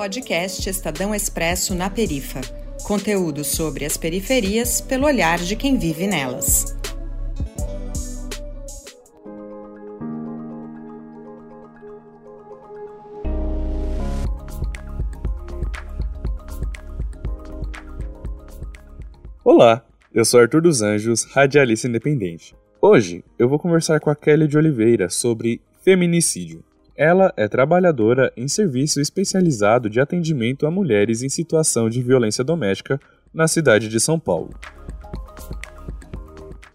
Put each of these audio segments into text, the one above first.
Podcast Estadão Expresso na Perifa. Conteúdo sobre as periferias pelo olhar de quem vive nelas. Olá, eu sou Arthur dos Anjos, radialista independente. Hoje eu vou conversar com a Kelly de Oliveira sobre feminicídio. Ela é trabalhadora em serviço especializado de atendimento a mulheres em situação de violência doméstica na cidade de São Paulo.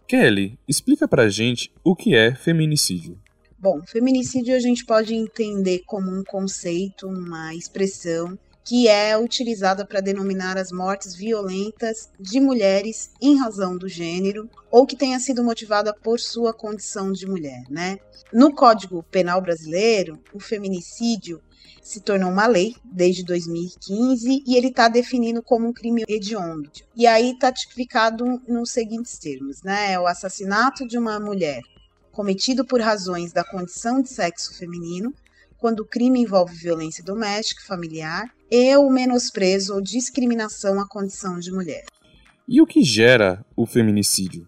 Kelly, explica pra gente o que é feminicídio. Bom, feminicídio a gente pode entender como um conceito, uma expressão que é utilizada para denominar as mortes violentas de mulheres em razão do gênero ou que tenha sido motivada por sua condição de mulher, né? No Código Penal brasileiro, o feminicídio se tornou uma lei desde 2015 e ele está definido como um crime hediondo. E aí está tipificado nos seguintes termos, né? É o assassinato de uma mulher cometido por razões da condição de sexo feminino, quando o crime envolve violência doméstica, familiar e o menosprezo ou discriminação à condição de mulher. E o que gera o feminicídio?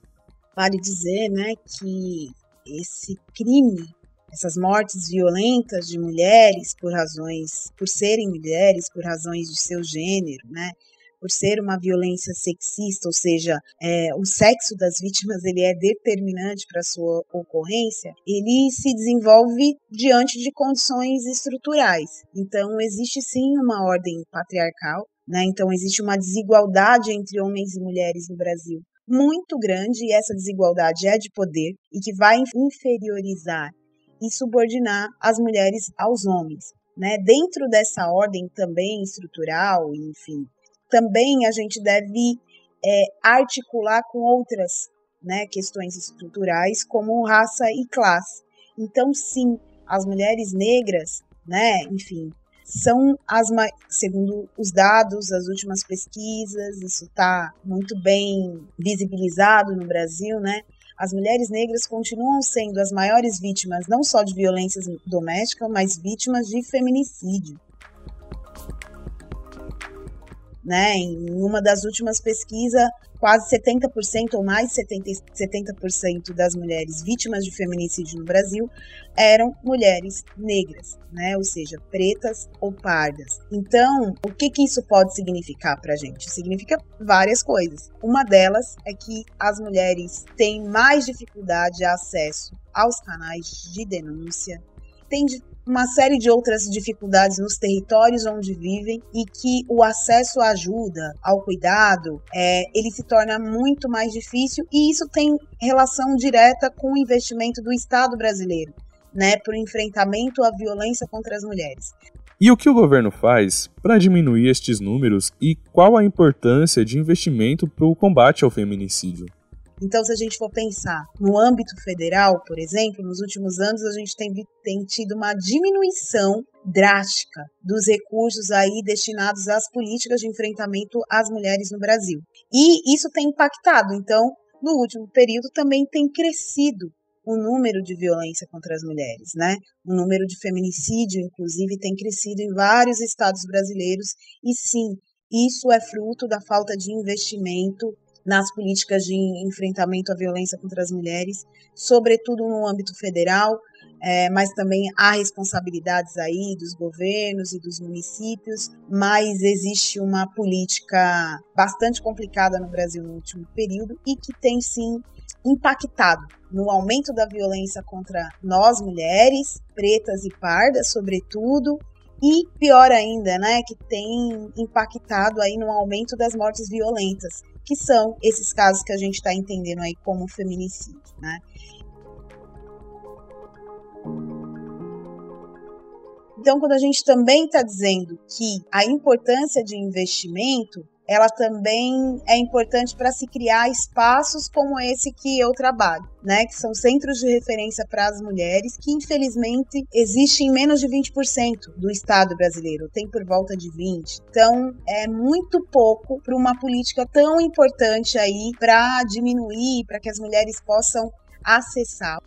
Vale dizer, né, que esse crime, essas mortes violentas de mulheres por razões, por serem mulheres, por razões de seu gênero, né, por ser uma violência sexista, ou seja, é, o sexo das vítimas ele é determinante para sua ocorrência, ele se desenvolve diante de condições estruturais. Então existe sim uma ordem patriarcal, né? Então existe uma desigualdade entre homens e mulheres no Brasil muito grande e essa desigualdade é de poder e que vai inferiorizar e subordinar as mulheres aos homens. Né? Dentro dessa ordem também estrutural, enfim, também a gente deve é, articular com outras né, questões estruturais, como raça e classe. Então, sim, as mulheres negras, né, enfim, são as segundo os dados, as últimas pesquisas, isso está muito bem visibilizado no Brasil, né? As mulheres negras continuam sendo as maiores vítimas não só de violência doméstica, mas vítimas de feminicídio né? Em uma das últimas pesquisas, quase 70% ou mais de 70%, 70% das mulheres vítimas de feminicídio no Brasil eram mulheres negras, né? Ou seja, pretas ou pardas. Então, o que, que isso pode significar para a gente? Significa várias coisas. Uma delas é que as mulheres têm mais dificuldade de acesso aos canais de denúncia, têm uma série de outras dificuldades nos territórios onde vivem e que o acesso à ajuda, ao cuidado, é, ele se torna muito mais difícil e isso tem relação direta com o investimento do Estado brasileiro, né, para o enfrentamento à violência contra as mulheres. E o que o governo faz para diminuir estes números e qual a importância de investimento para o combate ao feminicídio? Então, se a gente for pensar no âmbito federal, por exemplo, nos últimos anos a gente tem, tem tido uma diminuição drástica dos recursos aí destinados às políticas de enfrentamento às mulheres no Brasil. E isso tem impactado. Então, no último período também tem crescido o número de violência contra as mulheres, né? O número de feminicídio, inclusive, tem crescido em vários estados brasileiros. E sim, isso é fruto da falta de investimento nas políticas de enfrentamento à violência contra as mulheres, sobretudo no âmbito federal, é, mas também há responsabilidades aí dos governos e dos municípios, mas existe uma política bastante complicada no Brasil no último período e que tem sim impactado no aumento da violência contra nós mulheres, pretas e pardas, sobretudo, e pior ainda, né, que tem impactado aí no aumento das mortes violentas, que são esses casos que a gente está entendendo aí como feminicídio, né? Então, quando a gente também está dizendo que a importância de investimento ela também é importante para se criar espaços como esse que eu trabalho, né, que são centros de referência para as mulheres, que infelizmente existem em menos de 20% do Estado brasileiro, tem por volta de 20. Então, é muito pouco para uma política tão importante aí para diminuir, para que as mulheres possam acessar.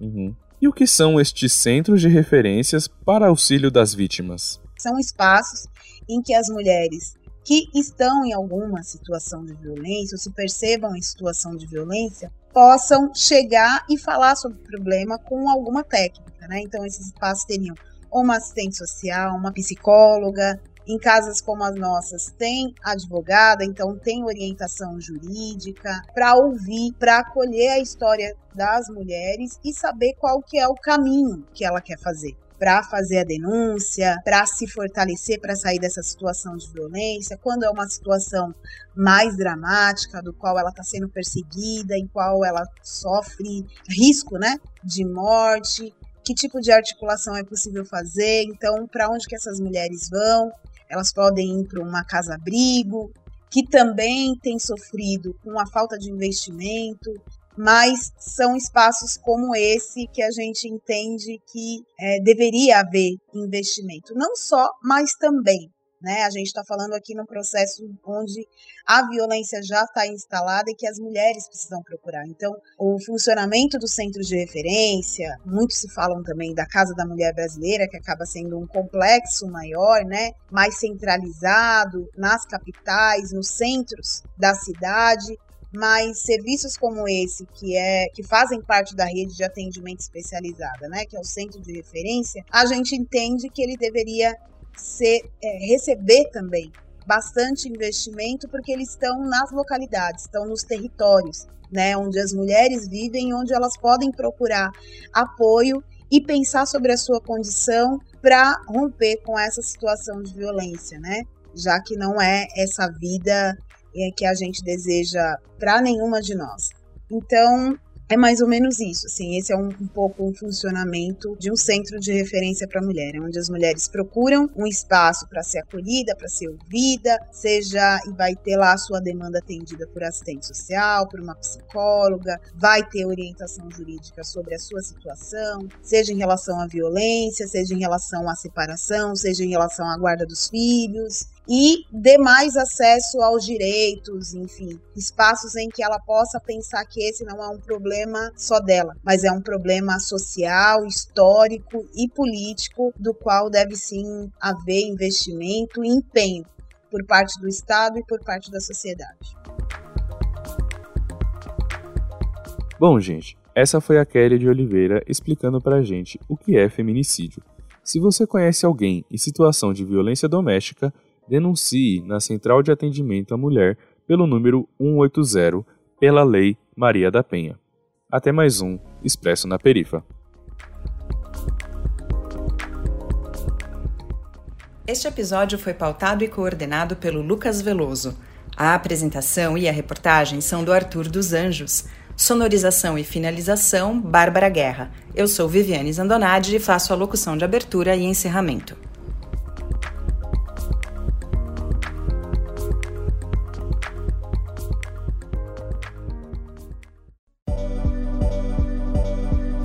Uhum. E o que são estes centros de referências para auxílio das vítimas? São espaços em que as mulheres que estão em alguma situação de violência, ou se percebam em situação de violência, possam chegar e falar sobre o problema com alguma técnica, né? Então, esses espaços teriam uma assistente social, uma psicóloga. Em casas como as nossas, tem advogada, então tem orientação jurídica para ouvir, para acolher a história das mulheres e saber qual que é o caminho que ela quer fazer para fazer a denúncia, para se fortalecer para sair dessa situação de violência, quando é uma situação mais dramática, do qual ela está sendo perseguida, em qual ela sofre risco, né, de morte, que tipo de articulação é possível fazer, então para onde que essas mulheres vão? Elas podem ir para uma casa-abrigo, que também tem sofrido com a falta de investimento, mas são espaços como esse que a gente entende que é, deveria haver investimento, não só, mas também. Né? A gente está falando aqui num processo onde a violência já está instalada e que as mulheres precisam procurar. Então, o funcionamento dos centros de referência, muitos se falam também da Casa da Mulher Brasileira, que acaba sendo um complexo maior, né? mais centralizado nas capitais, nos centros da cidade, mas serviços como esse, que é que fazem parte da rede de atendimento especializada, né, que é o centro de referência, a gente entende que ele deveria ser, é, receber também bastante investimento, porque eles estão nas localidades, estão nos territórios, né, onde as mulheres vivem, onde elas podem procurar apoio e pensar sobre a sua condição para romper com essa situação de violência, né? Já que não é essa vida que a gente deseja para nenhuma de nós. Então, é mais ou menos isso, assim, esse é um, um pouco um funcionamento de um centro de referência para a mulher, onde as mulheres procuram um espaço para ser acolhida, para ser ouvida, seja e vai ter lá a sua demanda atendida por assistente social, por uma psicóloga, vai ter orientação jurídica sobre a sua situação, seja em relação à violência, seja em relação à separação, seja em relação à guarda dos filhos, e dê mais acesso aos direitos, enfim, espaços em que ela possa pensar que esse não é um problema só dela, mas é um problema social, histórico e político do qual deve sim haver investimento e empenho por parte do Estado e por parte da sociedade. Bom, gente, essa foi a Kelly de Oliveira explicando pra gente o que é feminicídio. Se você conhece alguém em situação de violência doméstica, denuncie na Central de Atendimento à Mulher pelo número 180 pela Lei Maria da Penha. Até mais um Expresso na Perifa. Este episódio foi pautado e coordenado pelo Lucas Veloso. A apresentação e a reportagem são do Arthur dos Anjos. Sonorização e finalização, Bárbara Guerra. Eu sou Viviane Zandonade e faço a locução de abertura e encerramento.